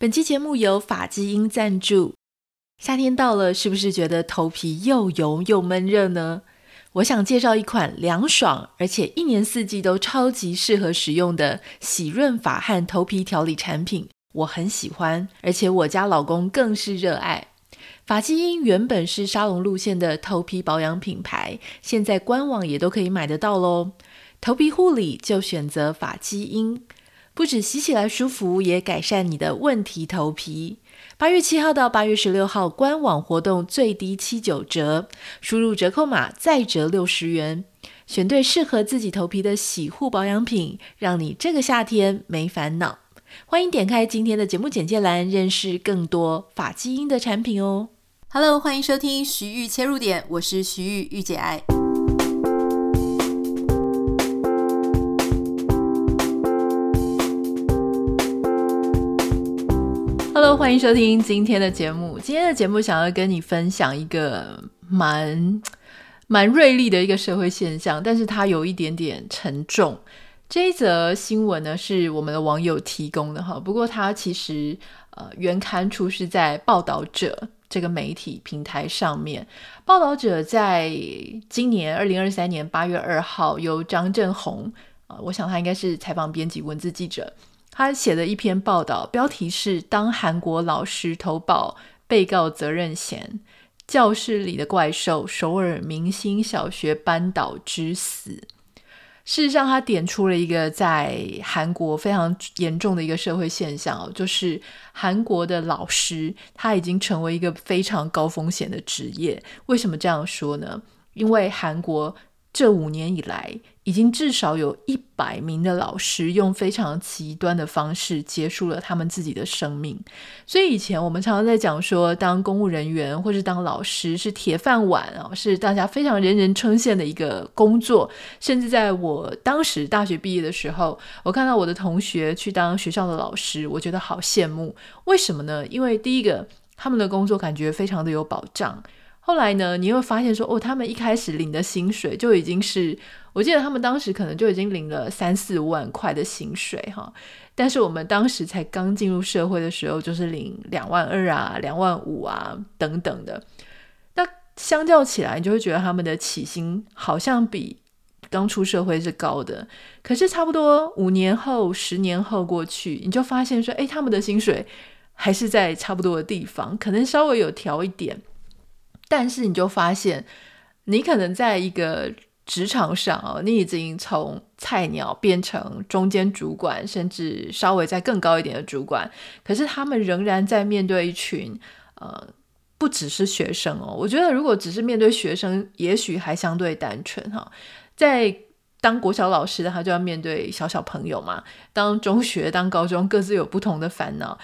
本期节目由法基因赞助。夏天到了，是不是觉得头皮又油又闷热呢？我想介绍一款凉爽，而且一年四季都超级适合使用的洗润发和头皮调理产品。我很喜欢，而且我家老公更是热爱。发基因原本是沙龙路线的头皮保养品牌，现在官网也都可以买得到喽。头皮护理就选择法基因。不止洗起来舒服，也改善你的问题头皮。八月七号到八月十六号，官网活动最低七九折，输入折扣码再折六十元，选对适合自己头皮的洗护保养品，让你这个夏天没烦恼。欢迎点开今天的节目简介栏，认识更多发基因的产品哦。Hello，欢迎收听徐玉切入点，我是徐玉，御姐爱。Hello，欢迎收听今天的节目。今天的节目想要跟你分享一个蛮蛮锐利的一个社会现象，但是它有一点点沉重。这一则新闻呢是我们的网友提供的哈，不过它其实呃原刊出是在报道者这个媒体平台上面。报道者在今年二零二三年八月二号由张正宏啊、呃，我想他应该是采访编辑、文字记者。他写的一篇报道，标题是“当韩国老师投保被告责任险，教室里的怪兽，首尔明星小学班导之死”。事实上，他点出了一个在韩国非常严重的一个社会现象，就是韩国的老师他已经成为一个非常高风险的职业。为什么这样说呢？因为韩国。这五年以来，已经至少有一百名的老师用非常极端的方式结束了他们自己的生命。所以以前我们常常在讲说，当公务人员或是当老师是铁饭碗啊，是大家非常人人称羡的一个工作。甚至在我当时大学毕业的时候，我看到我的同学去当学校的老师，我觉得好羡慕。为什么呢？因为第一个，他们的工作感觉非常的有保障。后来呢，你会发现说，哦，他们一开始领的薪水就已经是，我记得他们当时可能就已经领了三四万块的薪水哈。但是我们当时才刚进入社会的时候，就是领两万二啊、两万五啊等等的。那相较起来，你就会觉得他们的起薪好像比刚出社会是高的。可是差不多五年后、十年后过去，你就发现说，哎，他们的薪水还是在差不多的地方，可能稍微有调一点。但是你就发现，你可能在一个职场上哦，你已经从菜鸟变成中间主管，甚至稍微再更高一点的主管。可是他们仍然在面对一群呃，不只是学生哦。我觉得如果只是面对学生，也许还相对单纯哈。在当国小老师的他就要面对小小朋友嘛，当中学、当高中各自有不同的烦恼。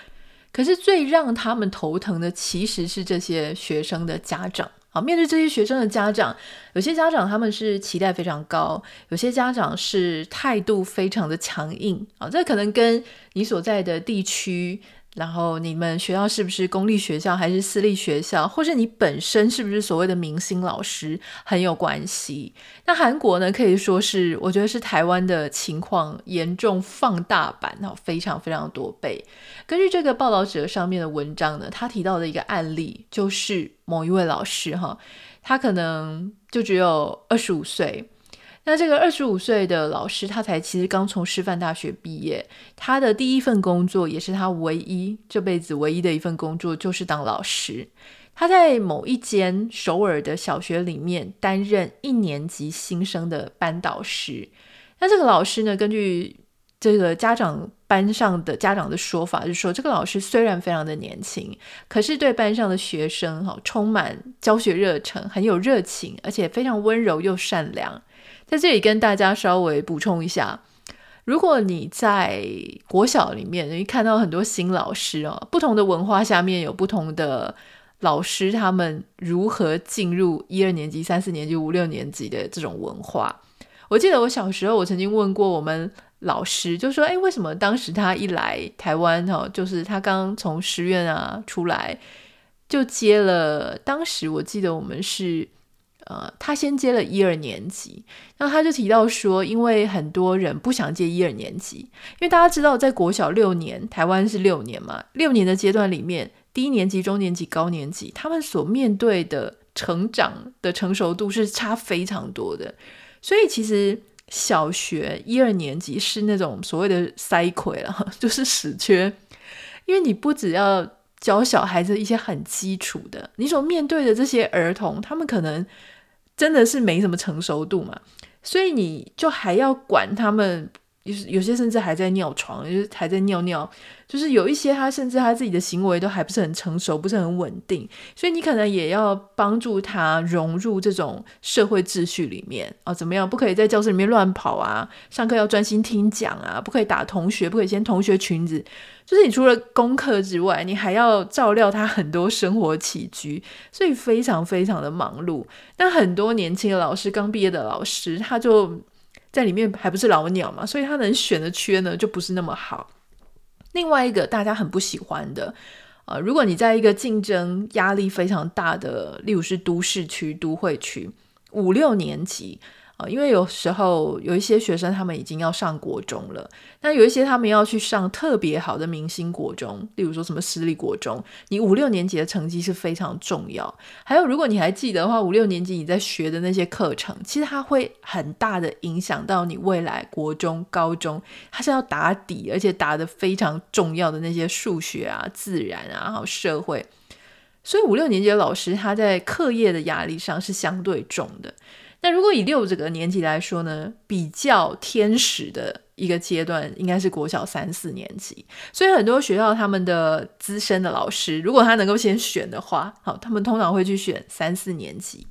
可是最让他们头疼的，其实是这些学生的家长。好，面对这些学生的家长，有些家长他们是期待非常高，有些家长是态度非常的强硬。啊，这可能跟你所在的地区。然后你们学校是不是公立学校还是私立学校，或是你本身是不是所谓的明星老师很有关系。那韩国呢，可以说是我觉得是台湾的情况严重放大版，哈，非常非常多倍。根据这个报道者上面的文章呢，他提到的一个案例就是某一位老师哈，他可能就只有二十五岁。那这个二十五岁的老师，他才其实刚从师范大学毕业，他的第一份工作也是他唯一这辈子唯一的一份工作，就是当老师。他在某一间首尔的小学里面担任一年级新生的班导师。那这个老师呢，根据这个家长班上的家长的说法，就是说这个老师虽然非常的年轻，可是对班上的学生哈充满教学热忱，很有热情，而且非常温柔又善良。在这里跟大家稍微补充一下，如果你在国小里面，你看到很多新老师哦，不同的文化下面有不同的老师，他们如何进入一二年级、三四年级、五六年级的这种文化。我记得我小时候，我曾经问过我们老师，就说：“哎，为什么当时他一来台湾，哈，就是他刚从师院啊出来，就接了。当时我记得我们是。”呃，他先接了一二年级，那他就提到说，因为很多人不想接一二年级，因为大家知道，在国小六年，台湾是六年嘛，六年的阶段里面，低年级、中年级、高年级，他们所面对的成长的成熟度是差非常多的，所以其实小学一二年级是那种所谓的塞亏了，就是死缺，因为你不只要教小孩子一些很基础的，你所面对的这些儿童，他们可能。真的是没什么成熟度嘛，所以你就还要管他们，有有些甚至还在尿床，就是还在尿尿。就是有一些他甚至他自己的行为都还不是很成熟，不是很稳定，所以你可能也要帮助他融入这种社会秩序里面啊，怎么样？不可以在教室里面乱跑啊，上课要专心听讲啊，不可以打同学，不可以掀同学裙子。就是你除了功课之外，你还要照料他很多生活起居，所以非常非常的忙碌。但很多年轻的老师，刚毕业的老师，他就在里面还不是老鸟嘛，所以他能选的缺呢就不是那么好。另外一个大家很不喜欢的，呃，如果你在一个竞争压力非常大的，例如是都市区、都会区，五六年级。啊，因为有时候有一些学生他们已经要上国中了，那有一些他们要去上特别好的明星国中，例如说什么私立国中，你五六年级的成绩是非常重要。还有，如果你还记得的话，五六年级你在学的那些课程，其实它会很大的影响到你未来国中、高中，它是要打底，而且打得非常重要的那些数学啊、自然啊，还有社会。所以五六年级的老师他在课业的压力上是相对重的。那如果以六这个年级来说呢，比较天使的一个阶段应该是国小三四年级，所以很多学校他们的资深的老师，如果他能够先选的话，好，他们通常会去选三四年级。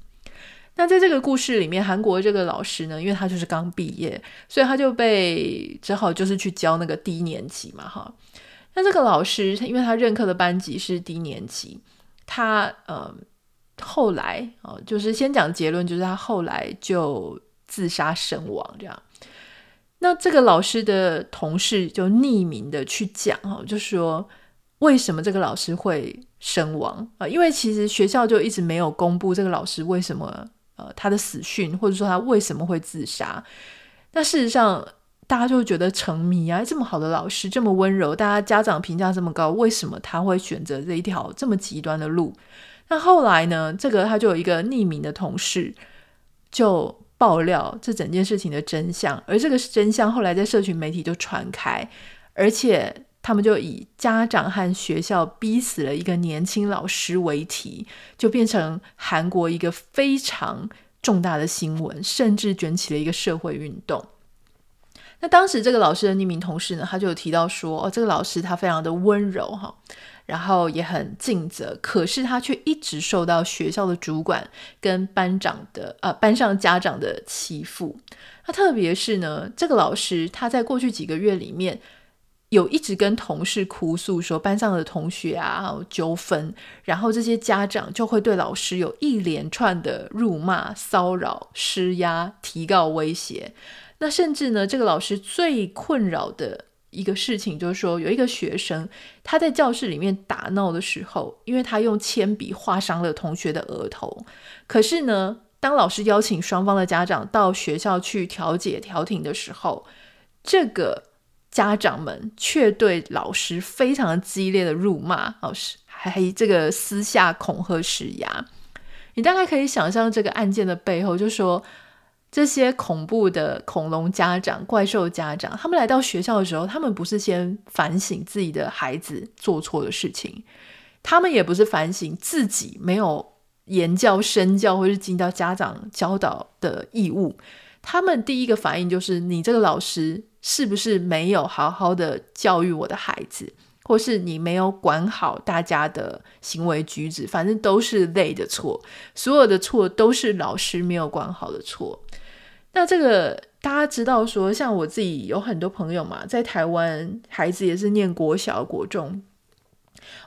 那在这个故事里面，韩国这个老师呢，因为他就是刚毕业，所以他就被只好就是去教那个低年级嘛，哈。那这个老师，因为他任课的班级是低年级，他呃。后来哦，就是先讲结论，就是他后来就自杀身亡这样。那这个老师的同事就匿名的去讲哦，就说为什么这个老师会身亡啊？因为其实学校就一直没有公布这个老师为什么呃他的死讯，或者说他为什么会自杀。那事实上大家就觉得沉迷啊，这么好的老师这么温柔，大家家长评价这么高，为什么他会选择这一条这么极端的路？那后来呢？这个他就有一个匿名的同事就爆料这整件事情的真相，而这个真相后来在社群媒体就传开，而且他们就以家长和学校逼死了一个年轻老师为题，就变成韩国一个非常重大的新闻，甚至卷起了一个社会运动。那当时这个老师的匿名同事呢，他就有提到说：“哦，这个老师他非常的温柔，哈。”然后也很尽责，可是他却一直受到学校的主管跟班长的呃班上家长的欺负。那特别是呢，这个老师他在过去几个月里面有一直跟同事哭诉说班上的同学啊纠纷，然后这些家长就会对老师有一连串的辱骂、骚扰、施压、提告威胁。那甚至呢，这个老师最困扰的。一个事情就是说，有一个学生他在教室里面打闹的时候，因为他用铅笔划伤了同学的额头。可是呢，当老师邀请双方的家长到学校去调解调停的时候，这个家长们却对老师非常激烈的辱骂，老师还这个私下恐吓施压。你大概可以想象这个案件的背后，就说。这些恐怖的恐龙家长、怪兽家长，他们来到学校的时候，他们不是先反省自己的孩子做错的事情，他们也不是反省自己没有言教、身教或是尽到家长教导的义务。他们第一个反应就是：你这个老师是不是没有好好的教育我的孩子，或是你没有管好大家的行为举止？反正都是累的错，所有的错都是老师没有管好的错。那这个大家知道说，像我自己有很多朋友嘛，在台湾孩子也是念国小、国中。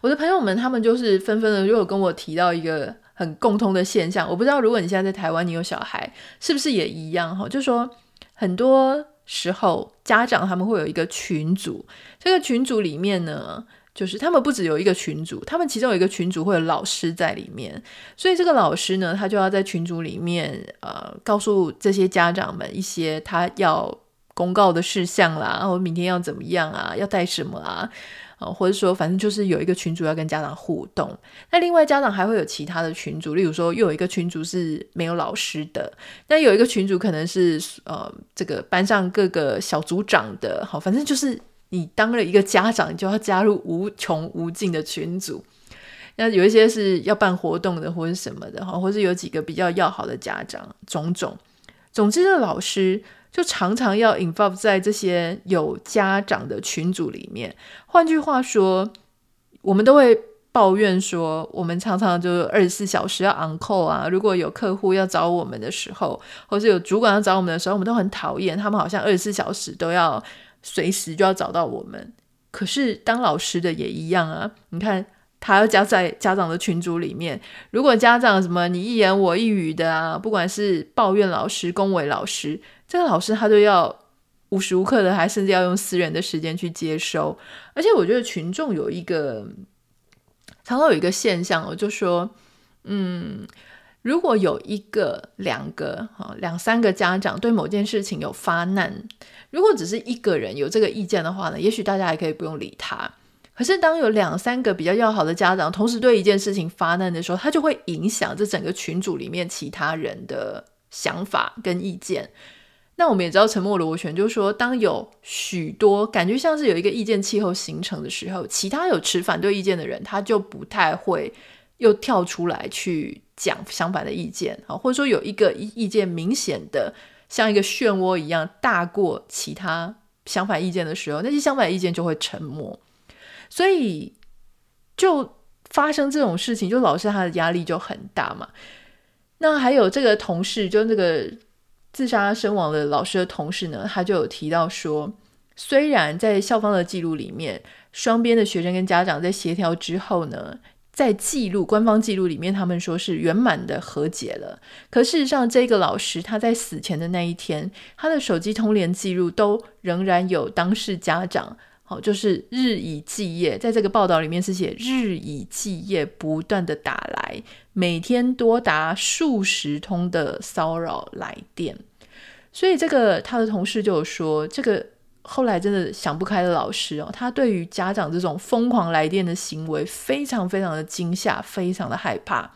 我的朋友们他们就是纷纷的就有跟我提到一个很共通的现象，我不知道如果你现在在台湾，你有小孩，是不是也一样哈？就说很多时候家长他们会有一个群组，这个群组里面呢。就是他们不只有一个群组，他们其中有一个群组会有老师在里面，所以这个老师呢，他就要在群组里面，呃，告诉这些家长们一些他要公告的事项啦，然后明天要怎么样啊，要带什么啊，呃，或者说反正就是有一个群组要跟家长互动。那另外家长还会有其他的群组，例如说又有一个群组是没有老师的，那有一个群组可能是呃这个班上各个小组长的，好，反正就是。你当了一个家长，就要加入无穷无尽的群组。那有一些是要办活动的，或者什么的哈，或是有几个比较要好的家长，种种。总之，这老师就常常要 involve 在这些有家长的群组里面。换句话说，我们都会抱怨说，我们常常就二十四小时要 on call 啊。如果有客户要找我们的时候，或是有主管要找我们的时候，我们都很讨厌他们，好像二十四小时都要。随时就要找到我们，可是当老师的也一样啊！你看，他要加在家长的群组里面，如果家长什么你一言我一语的啊，不管是抱怨老师、恭维老师，这个老师他都要无时无刻的，还甚至要用私人的时间去接收。而且我觉得群众有一个常常有一个现象，我就说，嗯。如果有一个、两个、哈两三个家长对某件事情有发难，如果只是一个人有这个意见的话呢，也许大家还可以不用理他。可是当有两三个比较要好的家长同时对一件事情发难的时候，他就会影响这整个群组里面其他人的想法跟意见。那我们也知道沉默螺旋，就是说，当有许多感觉像是有一个意见气候形成的时候，其他有持反对意见的人，他就不太会又跳出来去。讲相反的意见啊，或者说有一个意见明显的像一个漩涡一样大过其他相反意见的时候，那些相反意见就会沉默，所以就发生这种事情，就老师他的压力就很大嘛。那还有这个同事，就那个自杀身亡的老师的同事呢，他就有提到说，虽然在校方的记录里面，双边的学生跟家长在协调之后呢。在记录官方记录里面，他们说是圆满的和解了。可事实上，这个老师他在死前的那一天，他的手机通联记录都仍然有当事家长，好，就是日以继夜，在这个报道里面是写日以继夜不断的打来，每天多达数十通的骚扰来电。所以这个他的同事就有说这个。后来真的想不开的老师哦，他对于家长这种疯狂来电的行为非常非常的惊吓，非常的害怕。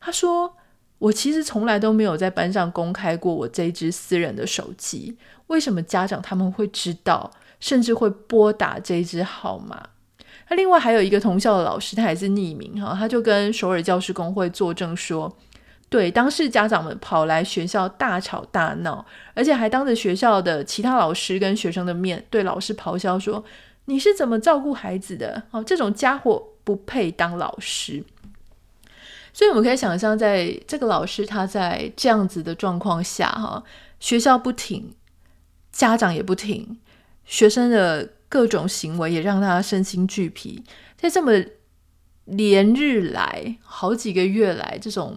他说：“我其实从来都没有在班上公开过我这一支私人的手机，为什么家长他们会知道，甚至会拨打这一支号码？”那另外还有一个同校的老师，他也是匿名哈，他就跟首尔教师工会作证说。对，当时家长们跑来学校大吵大闹，而且还当着学校的其他老师跟学生的面对老师咆哮说：“你是怎么照顾孩子的？哦，这种家伙不配当老师。”所以我们可以想象，在这个老师他在这样子的状况下，哈，学校不停，家长也不停，学生的各种行为也让他身心俱疲，在这么连日来好几个月来这种。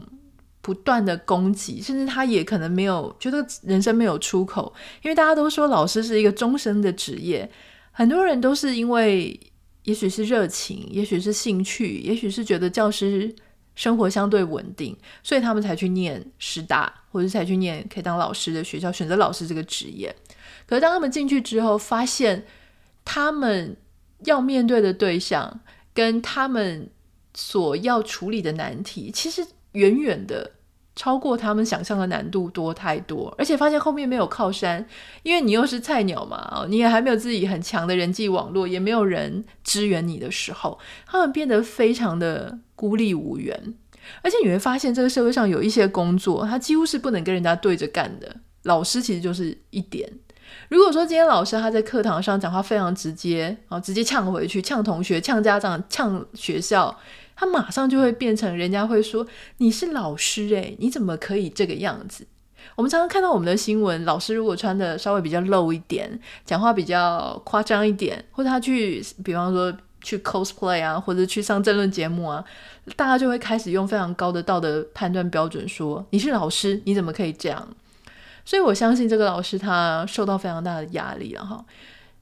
不断的攻击，甚至他也可能没有觉得人生没有出口，因为大家都说老师是一个终身的职业，很多人都是因为也许是热情，也许是兴趣，也许是觉得教师生活相对稳定，所以他们才去念师大，或者才去念可以当老师的学校，选择老师这个职业。可是当他们进去之后，发现他们要面对的对象跟他们所要处理的难题，其实远远的。超过他们想象的难度多太多，而且发现后面没有靠山，因为你又是菜鸟嘛，你也还没有自己很强的人际网络，也没有人支援你的时候，他们变得非常的孤立无援。而且你会发现，这个社会上有一些工作，他几乎是不能跟人家对着干的。老师其实就是一点。如果说今天老师他在课堂上讲话非常直接，啊，直接呛回去，呛同学，呛家长，呛学校。他马上就会变成人家会说，你是老师诶，你怎么可以这个样子？我们常常看到我们的新闻，老师如果穿的稍微比较露一点，讲话比较夸张一点，或者他去，比方说去 cosplay 啊，或者去上政论节目啊，大家就会开始用非常高的道德判断标准说，你是老师，你怎么可以这样？所以我相信这个老师他受到非常大的压力了哈。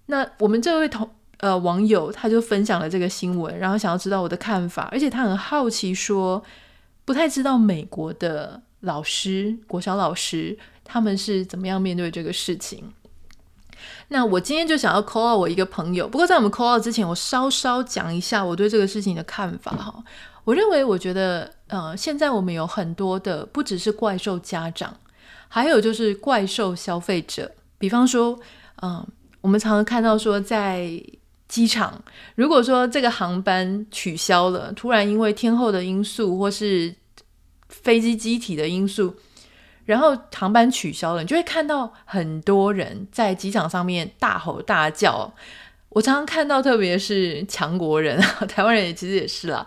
那我们这位同呃网友他就分享了这个新闻，然后想要知道我的看法，而且他很好奇说，不太知道美国的老师、国小老师他们是怎么样面对这个事情。那我今天就想要 call 我一个朋友，不过在我们 call 之前，我稍稍讲一下我对这个事情的看法哈。我认为，我觉得，呃，现在我们有很多的，不只是怪兽家长，还有就是怪兽消费者。比方说，嗯、我们常常看到说，在机场，如果说这个航班取消了，突然因为天候的因素或是飞机机体的因素。然后航班取消了，你就会看到很多人在机场上面大吼大叫。我常常看到，特别是强国人啊，台湾人也其实也是啦，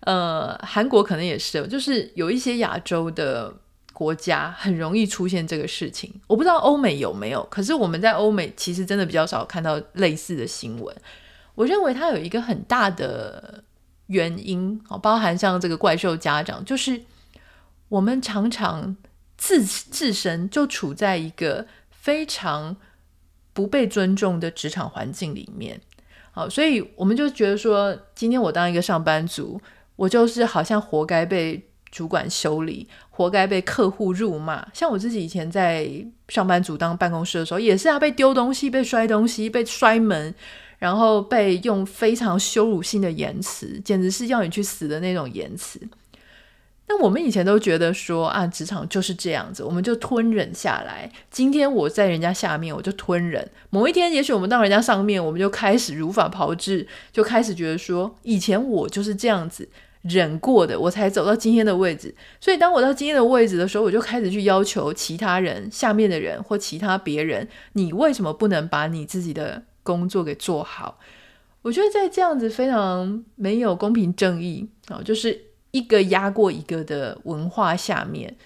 呃，韩国可能也是，就是有一些亚洲的国家很容易出现这个事情。我不知道欧美有没有，可是我们在欧美其实真的比较少看到类似的新闻。我认为它有一个很大的原因，哦包含像这个怪兽家长，就是我们常常。自自身就处在一个非常不被尊重的职场环境里面，好，所以我们就觉得说，今天我当一个上班族，我就是好像活该被主管修理，活该被客户辱骂。像我自己以前在上班族当办公室的时候，也是啊，被丢东西、被摔东西、被摔门，然后被用非常羞辱性的言辞，简直是要你去死的那种言辞。那我们以前都觉得说啊，职场就是这样子，我们就吞忍下来。今天我在人家下面，我就吞忍。某一天，也许我们到人家上面，我们就开始如法炮制，就开始觉得说，以前我就是这样子忍过的，我才走到今天的位置。所以，当我到今天的位置的时候，我就开始去要求其他人、下面的人或其他别人，你为什么不能把你自己的工作给做好？我觉得在这样子非常没有公平正义啊，就是。一个压过一个的文化下面，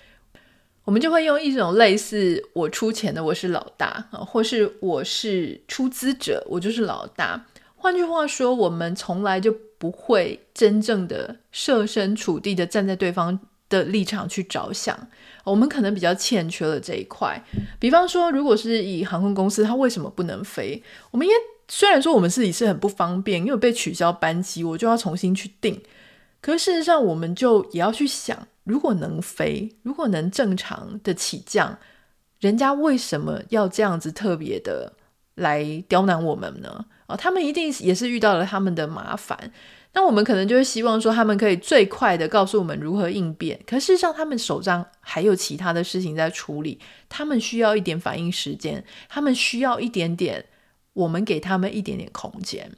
我们就会用一种类似“我出钱的，我是老大”啊，或是“我是出资者，我就是老大”。换句话说，我们从来就不会真正的设身处地的站在对方的立场去着想。我们可能比较欠缺了这一块。比方说，如果是以航空公司，它为什么不能飞？我们应该虽然说我们自己是很不方便，因为被取消班机，我就要重新去订。可是事实上，我们就也要去想，如果能飞，如果能正常的起降，人家为什么要这样子特别的来刁难我们呢？哦，他们一定也是遇到了他们的麻烦。那我们可能就会希望说，他们可以最快的告诉我们如何应变。可事实上，他们手上还有其他的事情在处理，他们需要一点反应时间，他们需要一点点，我们给他们一点点空间。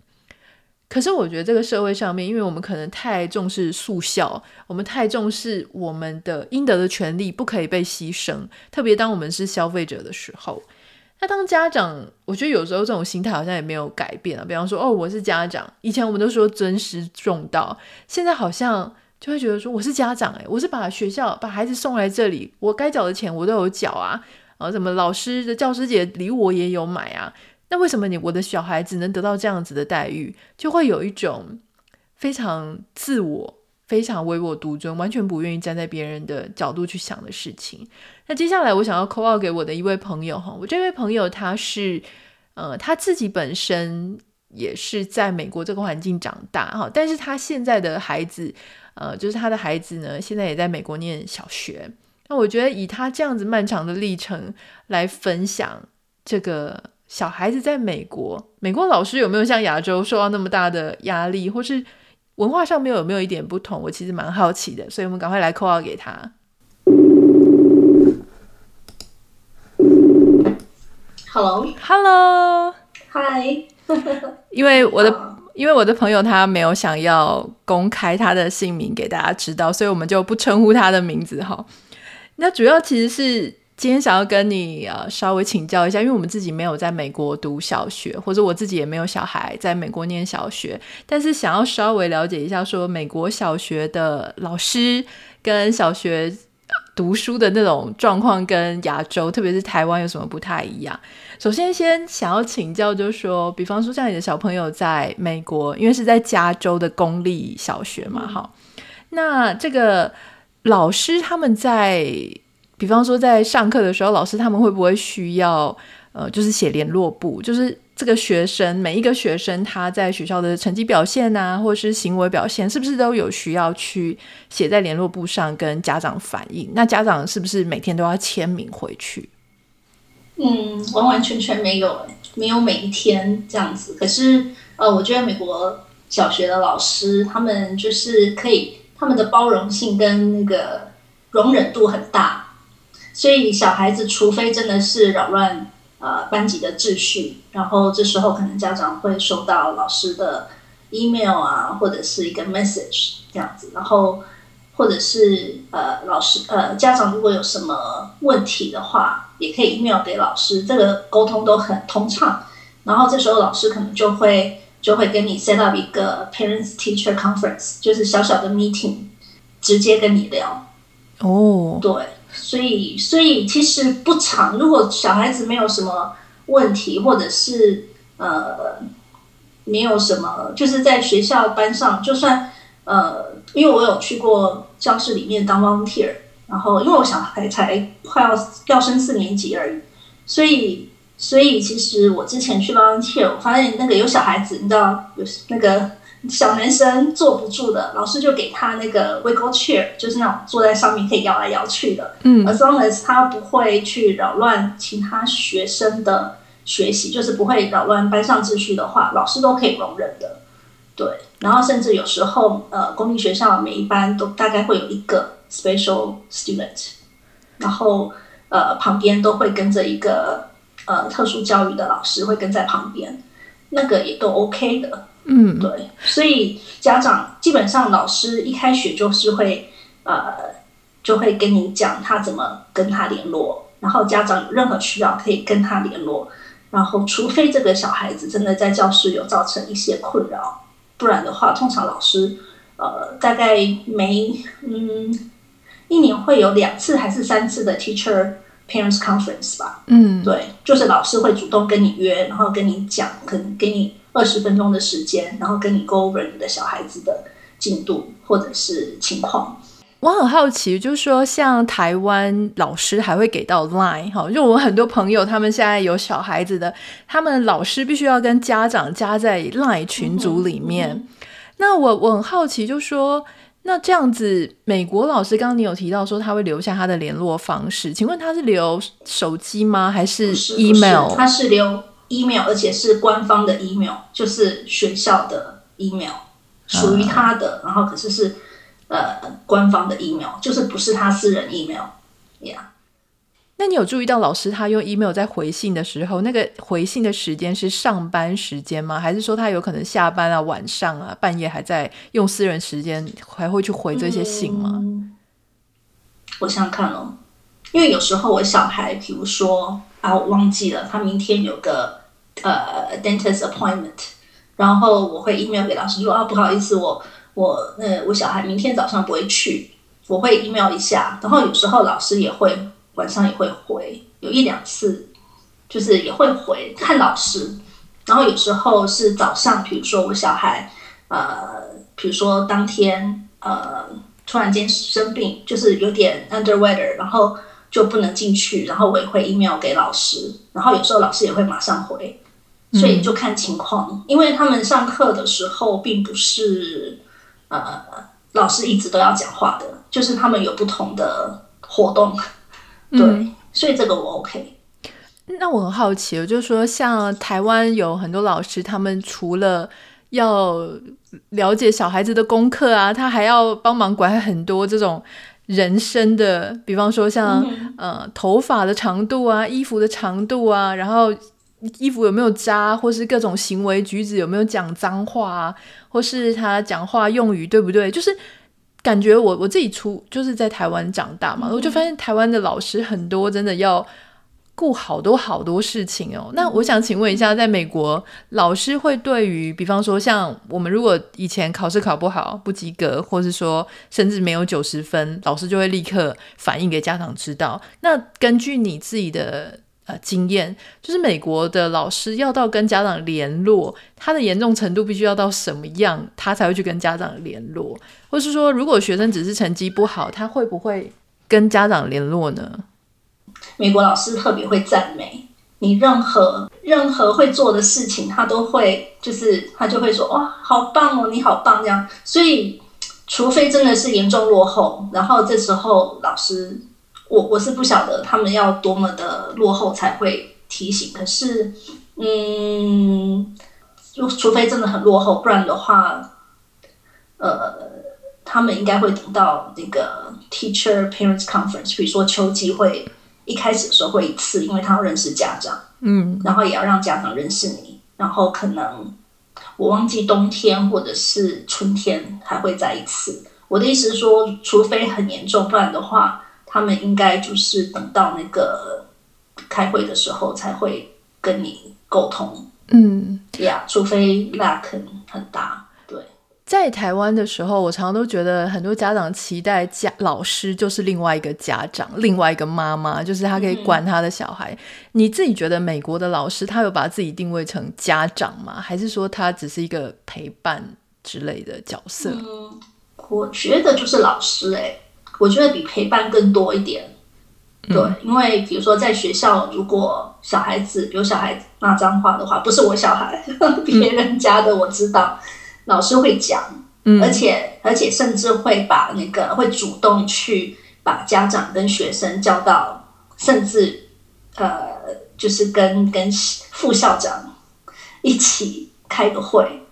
可是我觉得这个社会上面，因为我们可能太重视速效，我们太重视我们的应得的权利不可以被牺牲。特别当我们是消费者的时候，那当家长，我觉得有时候这种心态好像也没有改变啊。比方说，哦，我是家长，以前我们都说尊师重道，现在好像就会觉得说，我是家长，诶，我是把学校把孩子送来这里，我该缴的钱我都有缴啊，啊，什么老师的教师节礼我也有买啊。那为什么你我的小孩子能得到这样子的待遇，就会有一种非常自我、非常唯我独尊，完全不愿意站在别人的角度去想的事情？那接下来我想要 call out 给我的一位朋友哈，我这位朋友他是呃他自己本身也是在美国这个环境长大哈，但是他现在的孩子呃就是他的孩子呢，现在也在美国念小学。那我觉得以他这样子漫长的历程来分享这个。小孩子在美国，美国老师有没有像亚洲受到那么大的压力，或是文化上面有没有一点不同？我其实蛮好奇的，所以我们赶快来 call out 给他。Hello，Hello，Hi。因为我的 因为我的朋友他没有想要公开他的姓名给大家知道，所以我们就不称呼他的名字哈。那主要其实是。今天想要跟你呃稍微请教一下，因为我们自己没有在美国读小学，或者我自己也没有小孩在美国念小学，但是想要稍微了解一下，说美国小学的老师跟小学读书的那种状况跟亚洲，特别是台湾有什么不太一样？首先，先想要请教，就是说，比方说像你的小朋友在美国，因为是在加州的公立小学嘛，哈，那这个老师他们在。比方说，在上课的时候，老师他们会不会需要呃，就是写联络簿？就是这个学生每一个学生他在学校的成绩表现啊，或是行为表现，是不是都有需要去写在联络簿上跟家长反映？那家长是不是每天都要签名回去？嗯，完完全全没有，没有每一天这样子。可是呃，我觉得美国小学的老师他们就是可以，他们的包容性跟那个容忍度很大，所以小孩子除非真的是扰乱。呃，班级的秩序，然后这时候可能家长会收到老师的 email 啊，或者是一个 message 这样子，然后或者是呃老师呃家长如果有什么问题的话，也可以 email 给老师，这个沟通都很通畅。然后这时候老师可能就会就会跟你 set up 一个 parents teacher conference，就是小小的 meeting，直接跟你聊。哦，对。所以，所以其实不长。如果小孩子没有什么问题，或者是呃没有什么，就是在学校班上，就算呃，因为我有去过教室里面当 volunteer，然后因为我小孩才快要要升四年级而已，所以，所以其实我之前去 volunteer，我发现那个有小孩子，你知道有那个。小男生坐不住的，老师就给他那个 wiggle chair，就是那种坐在上面可以摇来摇去的。嗯，as long as 他不会去扰乱其他学生的学习，就是不会扰乱班上秩序的话，老师都可以容忍的。对，然后甚至有时候，呃，公立学校每一班都大概会有一个 special student，然后呃，旁边都会跟着一个呃特殊教育的老师会跟在旁边，那个也都 OK 的。嗯，对，所以家长基本上老师一开学就是会呃，就会跟你讲他怎么跟他联络，然后家长有任何需要可以跟他联络，然后除非这个小孩子真的在教室有造成一些困扰，不然的话，通常老师呃大概没嗯一年会有两次还是三次的 teacher parents conference 吧，嗯，对，就是老师会主动跟你约，然后跟你讲，可能给你。二十分钟的时间，然后跟你 go over 你的小孩子的进度或者是情况。我很好奇，就是说，像台湾老师还会给到 line 哈，就我很多朋友他们现在有小孩子的，他们老师必须要跟家长加在 line 群组里面。嗯嗯、那我我很好奇，就是说，那这样子，美国老师刚刚你有提到说他会留下他的联络方式，请问他是留手机吗？还是 email？他是留。email，而且是官方的 email，就是学校的 email，属于他的，然后可是是呃官方的 email，就是不是他私人 email，呀、yeah。那你有注意到老师他用 email 在回信的时候，那个回信的时间是上班时间吗？还是说他有可能下班啊、晚上啊、半夜还在用私人时间还会去回这些信吗？我想想看哦，因为有时候我小孩，比如说。啊，我忘记了，他明天有个呃 dentist appointment，然后我会 email 给老师说啊，不好意思，我我呃我小孩明天早上不会去，我会 email 一下，然后有时候老师也会晚上也会回，有一两次就是也会回看老师，然后有时候是早上，比如说我小孩呃，比如说当天呃突然间生病，就是有点 under weather，然后。就不能进去，然后我也会 email 给老师，然后有时候老师也会马上回，所以就看情况，因为他们上课的时候并不是呃老师一直都要讲话的，就是他们有不同的活动，对，嗯、所以这个我 OK。那我很好奇，就是说像台湾有很多老师，他们除了要了解小孩子的功课啊，他还要帮忙管很多这种。人生的，比方说像、嗯、呃头发的长度啊，衣服的长度啊，然后衣服有没有扎，或是各种行为举止有没有讲脏话啊，或是他讲话用语对不对？就是感觉我我自己出就是在台湾长大嘛，嗯、我就发现台湾的老师很多真的要。顾好多好多事情哦。那我想请问一下，在美国，老师会对于，比方说像我们如果以前考试考不好、不及格，或是说甚至没有九十分，老师就会立刻反映给家长知道。那根据你自己的呃经验，就是美国的老师要到跟家长联络，他的严重程度必须要到什么样，他才会去跟家长联络？或是说，如果学生只是成绩不好，他会不会跟家长联络呢？美国老师特别会赞美，你任何任何会做的事情，他都会就是他就会说哇，好棒哦，你好棒这样。所以，除非真的是严重落后，然后这时候老师，我我是不晓得他们要多么的落后才会提醒。可是，嗯，就除非真的很落后，不然的话，呃，他们应该会等到那个 Teacher Parents Conference，比如说秋季会。一开始的时候会一次，因为他要认识家长，嗯，然后也要让家长认识你，然后可能我忘记冬天或者是春天还会再一次。我的意思是说，除非很严重，不然的话，他们应该就是等到那个开会的时候才会跟你沟通，嗯，呀，yeah, 除非 lack 很大。对在台湾的时候，我常常都觉得很多家长期待家老师就是另外一个家长，另外一个妈妈，就是他可以管他的小孩。嗯、你自己觉得美国的老师他有把自己定位成家长吗？还是说他只是一个陪伴之类的角色？嗯，我觉得就是老师哎、欸，我觉得比陪伴更多一点。对，嗯、因为比如说在学校，如果小孩子，比如小孩子骂脏话的话，不是我小孩，别人家的，我知道。嗯老师会讲，嗯，而且而且甚至会把那个会主动去把家长跟学生叫到，甚至呃，就是跟跟副校长一起开个会，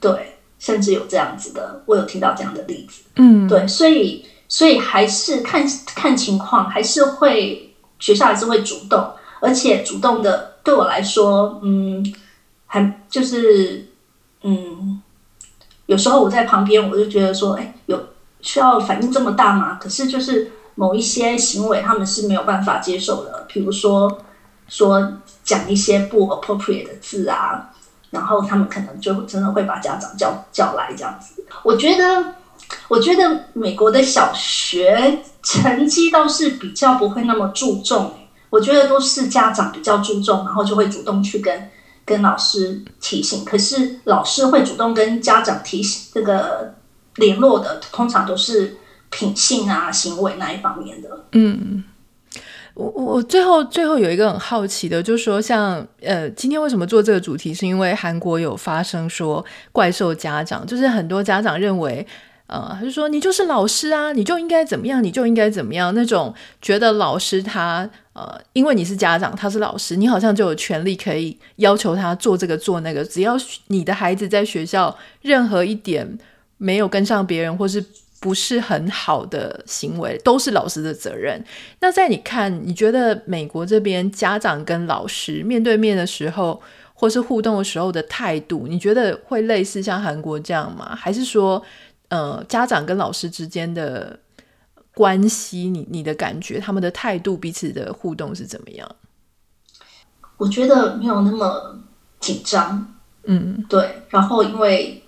对，甚至有这样子的，我有听到这样的例子，嗯，对，所以所以还是看看情况，还是会学校还是会主动，而且主动的对我来说，嗯，还就是嗯。有时候我在旁边，我就觉得说，哎，有需要反应这么大吗？可是就是某一些行为，他们是没有办法接受的。比如说，说讲一些不 appropriate 的字啊，然后他们可能就真的会把家长叫叫来这样子。我觉得，我觉得美国的小学成绩倒是比较不会那么注重，我觉得都是家长比较注重，然后就会主动去跟。跟老师提醒，可是老师会主动跟家长提醒这个联络的，通常都是品性啊、行为那一方面的。嗯，我我最后最后有一个很好奇的，就是说像呃，今天为什么做这个主题，是因为韩国有发生说怪兽家长，就是很多家长认为。呃，他就说你就是老师啊，你就应该怎么样，你就应该怎么样。那种觉得老师他呃，因为你是家长，他是老师，你好像就有权利可以要求他做这个做那个。只要你的孩子在学校任何一点没有跟上别人，或是不是很好的行为，都是老师的责任。那在你看，你觉得美国这边家长跟老师面对面的时候，或是互动的时候的态度，你觉得会类似像韩国这样吗？还是说？呃，家长跟老师之间的关系，你你的感觉，他们的态度，彼此的互动是怎么样？我觉得没有那么紧张，嗯，对。然后因为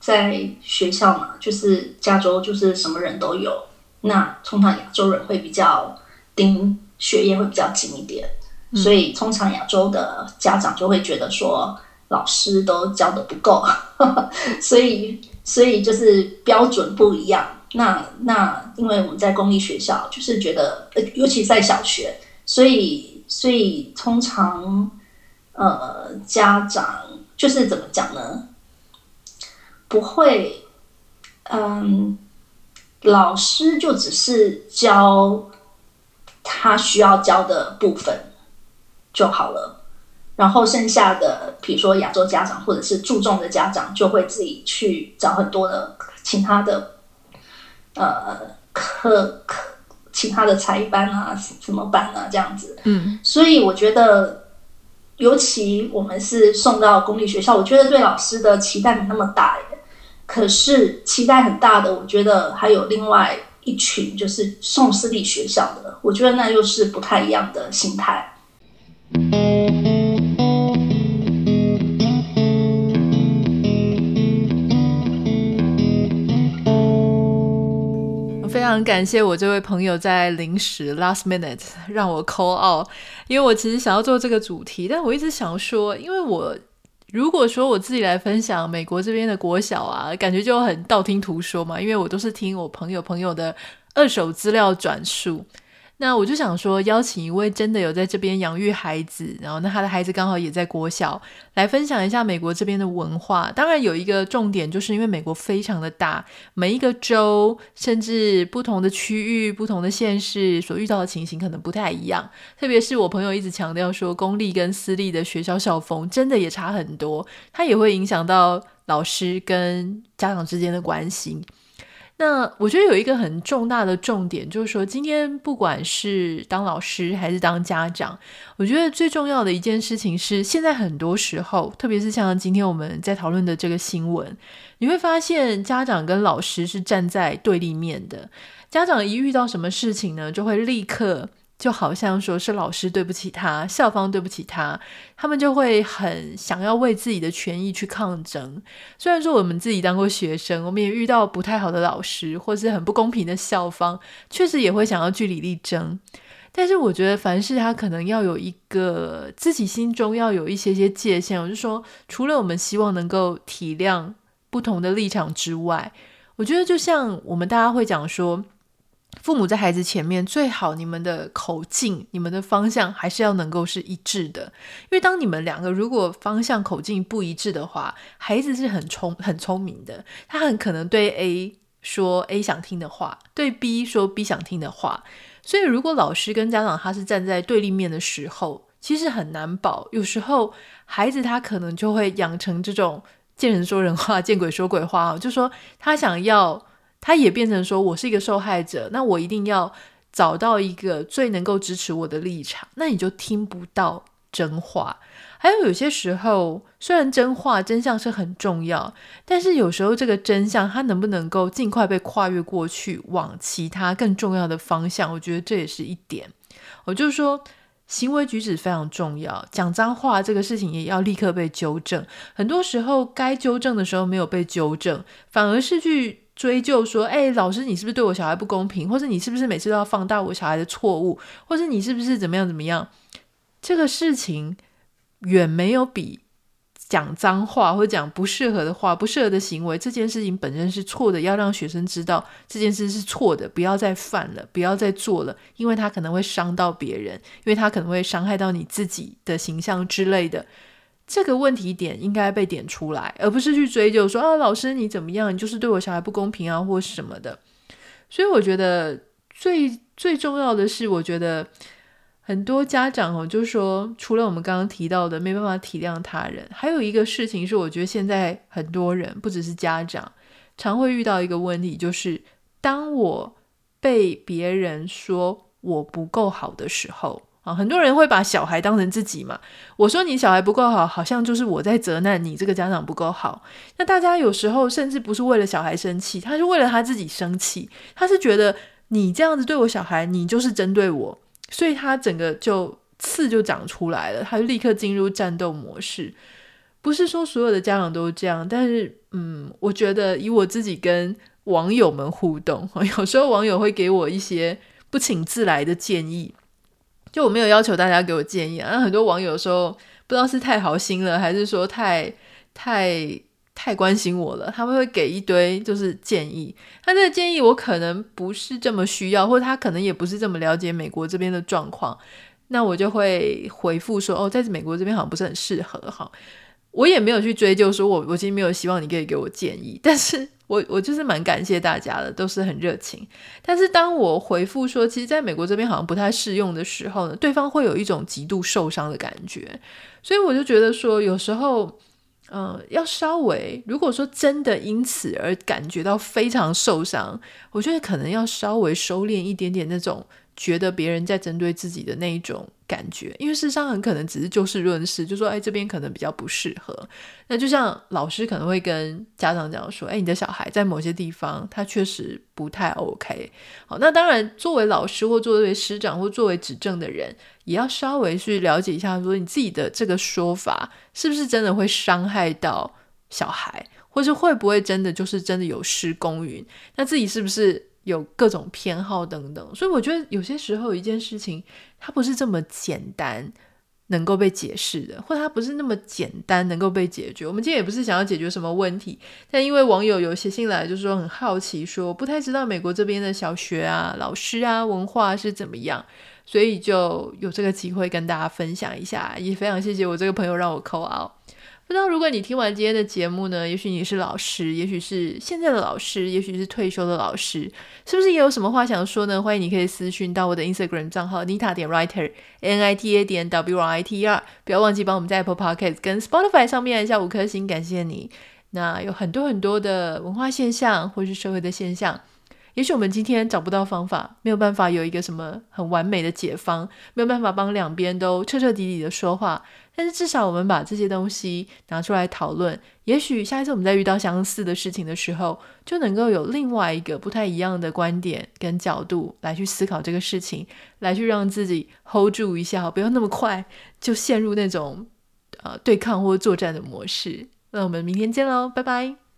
在学校嘛，就是加州，就是什么人都有。那通常亚洲人会比较盯学业，会比较紧一点，嗯，所以通常亚洲的家长就会觉得说，老师都教的不够，所以。所以就是标准不一样。那那因为我们在公立学校，就是觉得呃，尤其在小学，所以所以通常呃家长就是怎么讲呢？不会，嗯，老师就只是教他需要教的部分就好了。然后剩下的，比如说亚洲家长或者是注重的家长，就会自己去找很多的其他的，呃，课课其他的才艺班啊，什么班啊，这样子。嗯，所以我觉得，尤其我们是送到公立学校，我觉得对老师的期待没那么大耶。可是期待很大的，我觉得还有另外一群，就是送私立学校的，我觉得那又是不太一样的心态。非非常感谢我这位朋友在临时 last minute 让我 call out，因为我其实想要做这个主题，但我一直想说，因为我如果说我自己来分享美国这边的国小啊，感觉就很道听途说嘛，因为我都是听我朋友朋友的二手资料转述。那我就想说，邀请一位真的有在这边养育孩子，然后那他的孩子刚好也在国小，来分享一下美国这边的文化。当然有一个重点，就是因为美国非常的大，每一个州甚至不同的区域、不同的县市所遇到的情形可能不太一样。特别是我朋友一直强调说，公立跟私立的学校校风真的也差很多，它也会影响到老师跟家长之间的关系。那我觉得有一个很重大的重点，就是说，今天不管是当老师还是当家长，我觉得最重要的一件事情是，现在很多时候，特别是像今天我们在讨论的这个新闻，你会发现家长跟老师是站在对立面的。家长一遇到什么事情呢，就会立刻。就好像说是老师对不起他，校方对不起他，他们就会很想要为自己的权益去抗争。虽然说我们自己当过学生，我们也遇到不太好的老师，或是很不公平的校方，确实也会想要据理力争。但是我觉得凡事他可能要有一个自己心中要有一些些界限。我就说，除了我们希望能够体谅不同的立场之外，我觉得就像我们大家会讲说。父母在孩子前面，最好你们的口径、你们的方向还是要能够是一致的。因为当你们两个如果方向口径不一致的话，孩子是很聪很聪明的，他很可能对 A 说 A 想听的话，对 B 说 B 想听的话。所以如果老师跟家长他是站在对立面的时候，其实很难保。有时候孩子他可能就会养成这种见人说人话、见鬼说鬼话，就说他想要。他也变成说，我是一个受害者，那我一定要找到一个最能够支持我的立场，那你就听不到真话。还有有些时候，虽然真话、真相是很重要，但是有时候这个真相它能不能够尽快被跨越过去，往其他更重要的方向，我觉得这也是一点。我就是说，行为举止非常重要，讲脏话这个事情也要立刻被纠正。很多时候该纠正的时候没有被纠正，反而是去。追究说：“哎，老师，你是不是对我小孩不公平？或者你是不是每次都要放大我小孩的错误？或者你是不是怎么样怎么样？这个事情远没有比讲脏话或者讲不适合的话、不适合的行为这件事情本身是错的。要让学生知道这件事是错的，不要再犯了，不要再做了，因为他可能会伤到别人，因为他可能会伤害到你自己的形象之类的。”这个问题点应该被点出来，而不是去追究说啊，老师你怎么样？你就是对我小孩不公平啊，或是什么的。所以我觉得最最重要的是，我觉得很多家长哦，就是说，除了我们刚刚提到的没办法体谅他人，还有一个事情是，我觉得现在很多人不只是家长，常会遇到一个问题，就是当我被别人说我不够好的时候。很多人会把小孩当成自己嘛。我说你小孩不够好，好像就是我在责难你这个家长不够好。那大家有时候甚至不是为了小孩生气，他是为了他自己生气。他是觉得你这样子对我小孩，你就是针对我，所以他整个就刺就长出来了，他就立刻进入战斗模式。不是说所有的家长都这样，但是嗯，我觉得以我自己跟网友们互动，有时候网友会给我一些不请自来的建议。就我没有要求大家给我建议啊，很多网友说不知道是太好心了，还是说太太太关心我了，他们会给一堆就是建议。他这个建议我可能不是这么需要，或者他可能也不是这么了解美国这边的状况，那我就会回复说哦，在美国这边好像不是很适合哈。我也没有去追究说我我其实没有希望你可以给我建议，但是。我我就是蛮感谢大家的，都是很热情。但是当我回复说，其实在美国这边好像不太适用的时候呢，对方会有一种极度受伤的感觉。所以我就觉得说，有时候，嗯、要稍微，如果说真的因此而感觉到非常受伤，我觉得可能要稍微收敛一点点那种。觉得别人在针对自己的那一种感觉，因为事实上很可能只是就事论事，就说哎，这边可能比较不适合。那就像老师可能会跟家长讲说，哎，你的小孩在某些地方他确实不太 OK。好，那当然作为老师或作为师长或作为指正的人，也要稍微去了解一下，说你自己的这个说法是不是真的会伤害到小孩，或是会不会真的就是真的有失公允？那自己是不是？有各种偏好等等，所以我觉得有些时候一件事情它不是这么简单，能够被解释的，或者它不是那么简单能够被解决。我们今天也不是想要解决什么问题，但因为网友有写信来，就是说很好奇说，不太知道美国这边的小学啊、老师啊、文化是怎么样，所以就有这个机会跟大家分享一下。也非常谢谢我这个朋友让我扣。不知道如果你听完今天的节目呢，也许你是老师，也许是现在的老师，也许是退休的老师，是不是也有什么话想说呢？欢迎你可以私讯到我的 Instagram 账号 Nita 点 Writer，N I T A 点 W R I T E R，不要忘记帮我们在 Apple Podcast 跟 Spotify 上面按下五颗星，感谢你。那有很多很多的文化现象或是社会的现象。也许我们今天找不到方法，没有办法有一个什么很完美的解方，没有办法帮两边都彻彻底底的说话。但是至少我们把这些东西拿出来讨论，也许下一次我们在遇到相似的事情的时候，就能够有另外一个不太一样的观点跟角度来去思考这个事情，来去让自己 hold 住一下，不要那么快就陷入那种呃对抗或作战的模式。那我们明天见喽，拜拜。